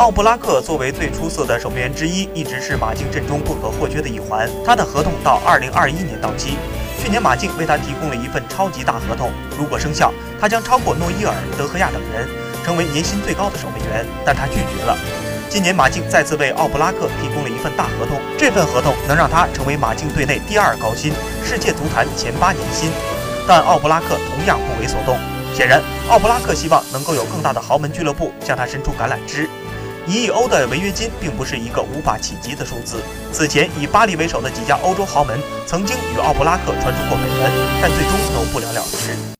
奥布拉克作为最出色的守门员之一，一直是马竞阵中不可或缺的一环。他的合同到二零二一年到期，去年马竞为他提供了一份超级大合同，如果生效，他将超过诺伊尔、德赫亚等人，成为年薪最高的守门员。但他拒绝了。今年马竞再次为奥布拉克提供了一份大合同，这份合同能让他成为马竞队内第二高薪，世界足坛前八年薪。但奥布拉克同样不为所动。显然，奥布拉克希望能够有更大的豪门俱乐部向他伸出橄榄枝。一亿欧的违约金并不是一个无法企及的数字。此前以巴黎为首的几家欧洲豪门曾经与奥布拉克传出过绯闻，但最终都不了了之。